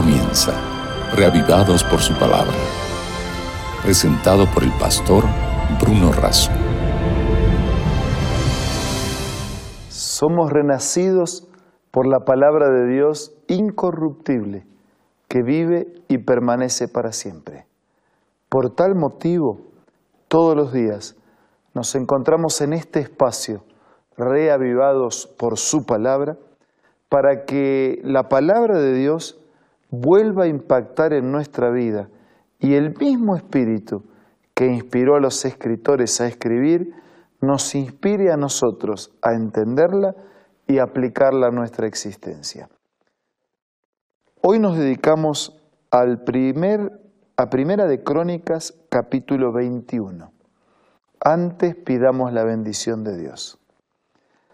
comienza, reavivados por su palabra. Presentado por el pastor Bruno Razo. Somos renacidos por la palabra de Dios incorruptible, que vive y permanece para siempre. Por tal motivo, todos los días nos encontramos en este espacio, reavivados por su palabra, para que la palabra de Dios vuelva a impactar en nuestra vida y el mismo espíritu que inspiró a los escritores a escribir, nos inspire a nosotros a entenderla y aplicarla a nuestra existencia. Hoy nos dedicamos al primer, a Primera de Crónicas, capítulo 21. Antes pidamos la bendición de Dios.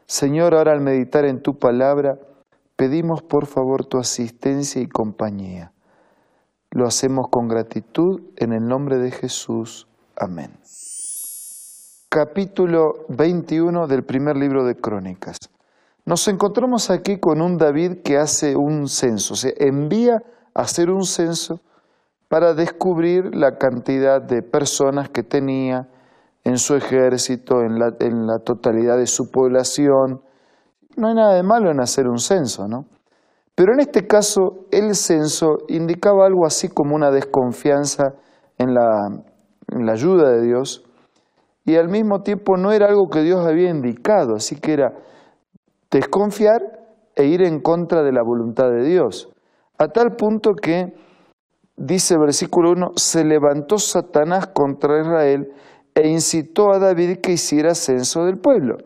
Señor, ahora al meditar en tu palabra, pedimos por favor tu asistencia y compañía. Lo hacemos con gratitud en el nombre de Jesús. Amén. Capítulo 21 del primer libro de Crónicas. Nos encontramos aquí con un David que hace un censo, se envía a hacer un censo para descubrir la cantidad de personas que tenía en su ejército, en la, en la totalidad de su población, no hay nada de malo en hacer un censo, ¿no? Pero en este caso el censo indicaba algo así como una desconfianza en la, ayuda de Dios y al mismo tiempo no era algo que Dios había indicado, así que era desconfiar e ir en contra de la voluntad de Dios. A tal punto que, dice versículo 1, se levantó Satanás contra Israel e incitó a David que hiciera censo del pueblo.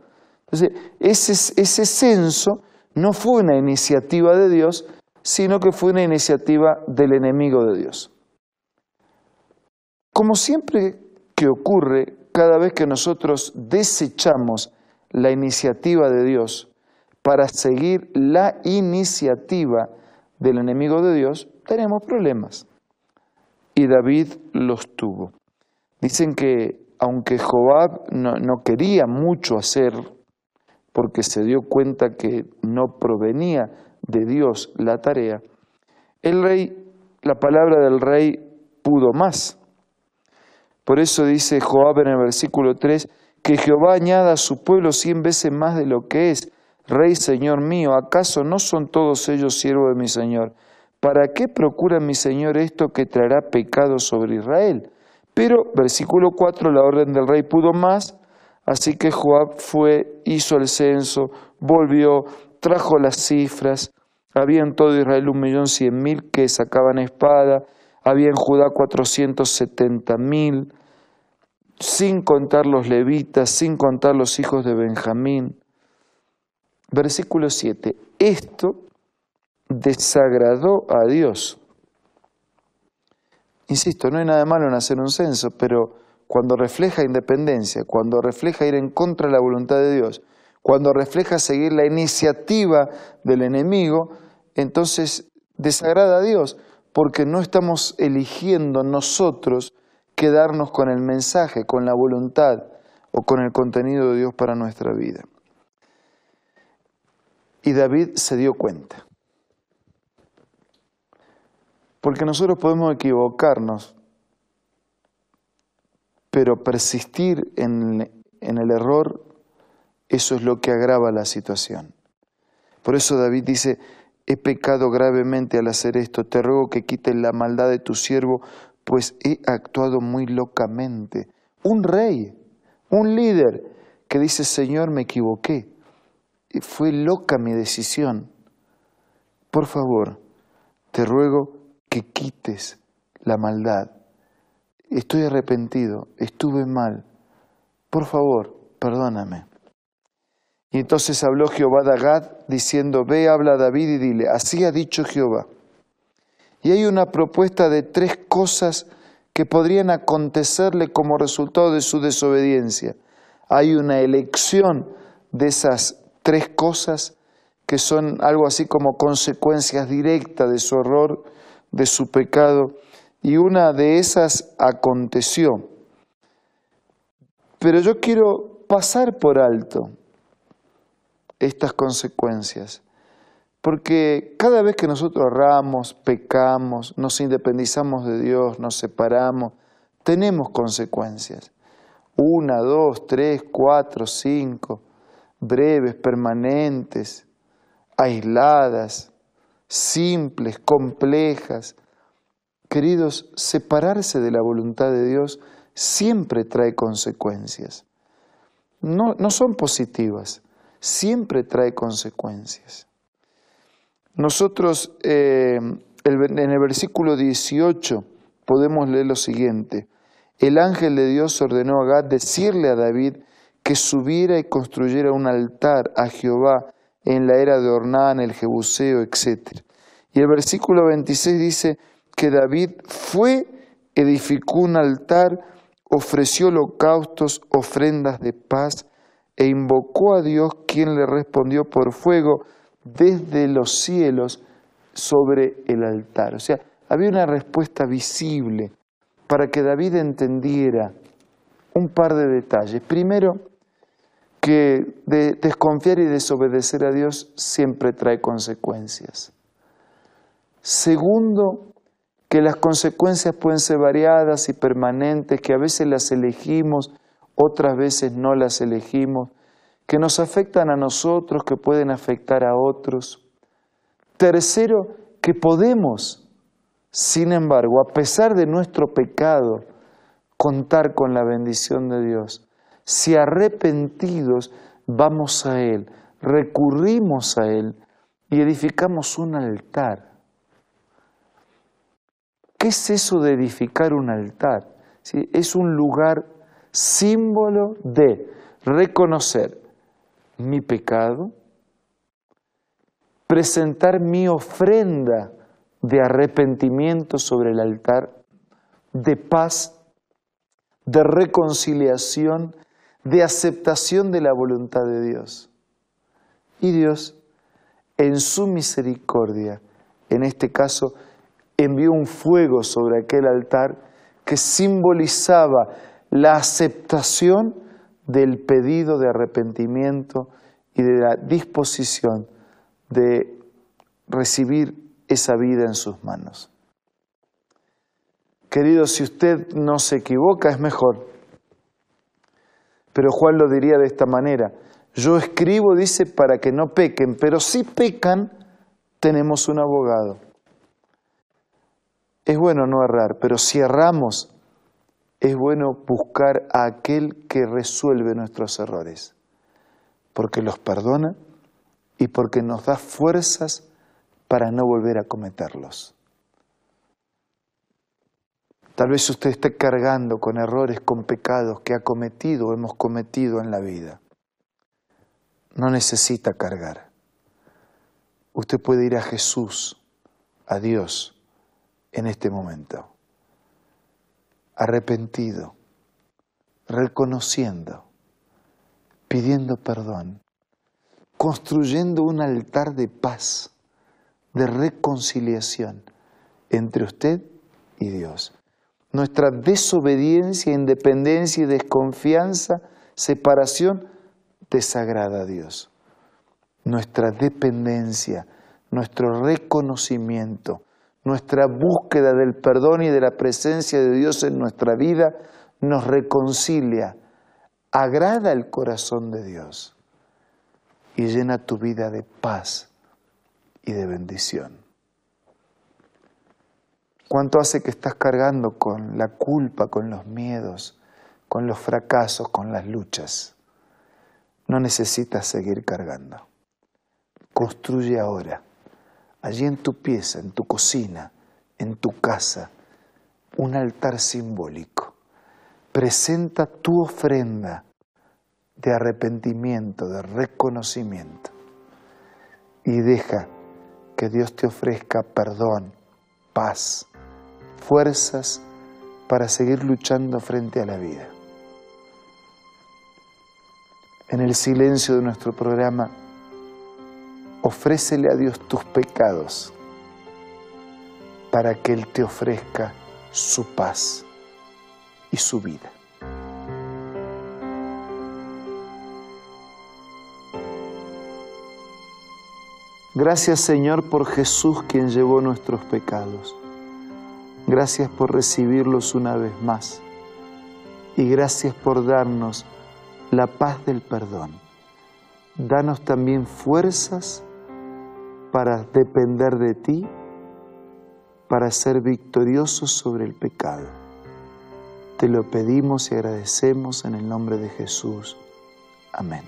Entonces, ese, censo no fue una iniciativa de Dios, sino que fue una iniciativa del enemigo de Dios. Como siempre que ocurre, cada vez que nosotros desechamos la iniciativa de Dios para seguir la iniciativa del enemigo de Dios, tenemos problemas. Y David los tuvo. Dicen que aunque Joab no quería mucho hacer porque se dio cuenta que no provenía de Dios la tarea, el rey, la palabra del rey pudo más. Por eso dice Joab en el versículo 3, que Jehová añada a su pueblo cien veces más de lo que es. Rey, Señor mío, ¿acaso no son todos ellos siervos de mi Señor? ¿Para qué procura mi Señor esto que traerá pecado sobre Israel? Pero, versículo 4, la orden del rey pudo más, Así que Joab fue, hizo el censo, volvió, trajo las cifras. Había en todo Israel un millón cien mil que sacaban espada, había en Judá cuatrocientos setenta mil, sin contar los levitas, sin contar los hijos de Benjamín. Versículo 7. Esto desagradó a Dios. Insisto, no hay nada malo en hacer un censo, pero cuando refleja independencia, cuando refleja ir en contra de la voluntad de Dios, cuando refleja seguir la iniciativa del enemigo, entonces desagrada a Dios, porque no estamos eligiendo nosotros quedarnos con el mensaje, con la voluntad o con el contenido de Dios para nuestra vida. Y David se dio cuenta. Porque nosotros podemos equivocarnos, pero persistir en, el error, eso es lo que agrava la situación. Por eso David dice, he pecado gravemente al hacer esto, te ruego que quites la maldad de tu siervo, pues he actuado muy locamente. Un rey, un líder que dice, Señor, me equivoqué, fue loca mi decisión. Por favor, te ruego que quites la maldad estoy arrepentido, estuve mal, por favor, perdóname. Y entonces habló Jehová de Agad, diciendo, ve, habla a David y dile, así ha dicho Jehová. Y hay una propuesta de tres cosas que podrían acontecerle como resultado de su desobediencia. Hay una elección de esas tres cosas que son algo así como consecuencias directas de su error, de su pecado, y una de esas aconteció. Pero yo quiero pasar por alto estas consecuencias, Porque cada vez que nosotros erramos, pecamos, nos independizamos de Dios, nos separamos, tenemos consecuencias. Una, dos, tres, cuatro, cinco, breves, permanentes, aisladas, simples, complejas. Queridos, separarse de la voluntad de Dios siempre trae consecuencias. No, no son positivas, siempre trae consecuencias. Nosotros eh, en el versículo 18 podemos leer lo siguiente. El ángel de Dios ordenó a Gad decirle a David que subiera y construyera un altar a Jehová en la era de Ornán, el Jebuseo, etc. Y el versículo 26 dice que David fue, edificó un altar, ofreció holocaustos, ofrendas de paz, e invocó a Dios, quien le respondió por fuego desde los cielos sobre el altar. O sea, había una respuesta visible para que David entendiera un par de detalles. Primero, que de desconfiar y desobedecer a Dios siempre trae consecuencias. Segundo, que las consecuencias pueden ser variadas y permanentes, que a veces las elegimos, otras veces no las elegimos, que nos afectan a nosotros, que pueden afectar a otros. Tercero, que podemos, sin embargo, a pesar de nuestro pecado, contar con la bendición de Dios. Si arrepentidos vamos a Él, recurrimos a Él y edificamos un altar. ¿Qué es eso de edificar un altar? Es un lugar símbolo de reconocer mi pecado, presentar mi ofrenda de arrepentimiento sobre el altar, de paz, de reconciliación, de aceptación de la voluntad de Dios. Y Dios, en su misericordia, en este caso, envió un fuego sobre aquel altar que simbolizaba la aceptación del pedido de arrepentimiento y de la disposición de recibir esa vida en sus manos. Querido, si usted no se equivoca es mejor. Pero Juan lo diría de esta manera. Yo escribo, dice, para que no pequen, pero si pecan, tenemos un abogado. Es bueno no errar, pero si erramos, es bueno buscar a aquel que resuelve nuestros errores, porque los perdona y porque nos da fuerzas para no volver a cometerlos. Tal vez usted esté cargando con errores, con pecados que ha cometido o hemos cometido en la vida. No necesita cargar. Usted puede ir a Jesús, a Dios, en este momento arrepentido, reconociendo, pidiendo perdón, construyendo un altar de paz, de reconciliación entre usted y Dios. Nuestra desobediencia, independencia y desconfianza, separación, desagrada a Dios. Nuestra dependencia, nuestro reconocimiento, nuestra búsqueda del perdón y de la presencia de Dios en nuestra vida nos reconcilia, agrada el corazón de Dios y llena tu vida de paz y de bendición. ¿Cuánto hace que estás cargando con la culpa, con los miedos, con los fracasos, con las luchas? No necesitas seguir cargando. Construye ahora allí en tu pieza, en tu cocina, en tu casa, un altar simbólico. Presenta tu ofrenda de arrepentimiento, de reconocimiento. Y deja que Dios te ofrezca perdón, paz, fuerzas para seguir luchando frente a la vida. En el silencio de nuestro programa, ofrécele a Dios tus pecados para que Él te ofrezca su paz y su vida. Gracias Señor por Jesús quien llevó nuestros pecados. Gracias por recibirlos una vez más. Y gracias por darnos la paz del perdón. Danos también fuerzas para depender de ti, para ser victoriosos sobre el pecado. Te lo pedimos y agradecemos en el nombre de Jesús. Amén.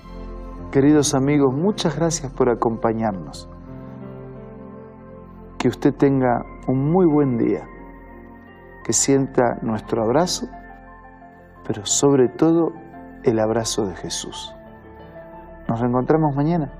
Queridos amigos, muchas gracias por acompañarnos. Que usted tenga un muy buen día, que sienta nuestro abrazo, pero sobre todo el abrazo de Jesús. Nos reencontramos mañana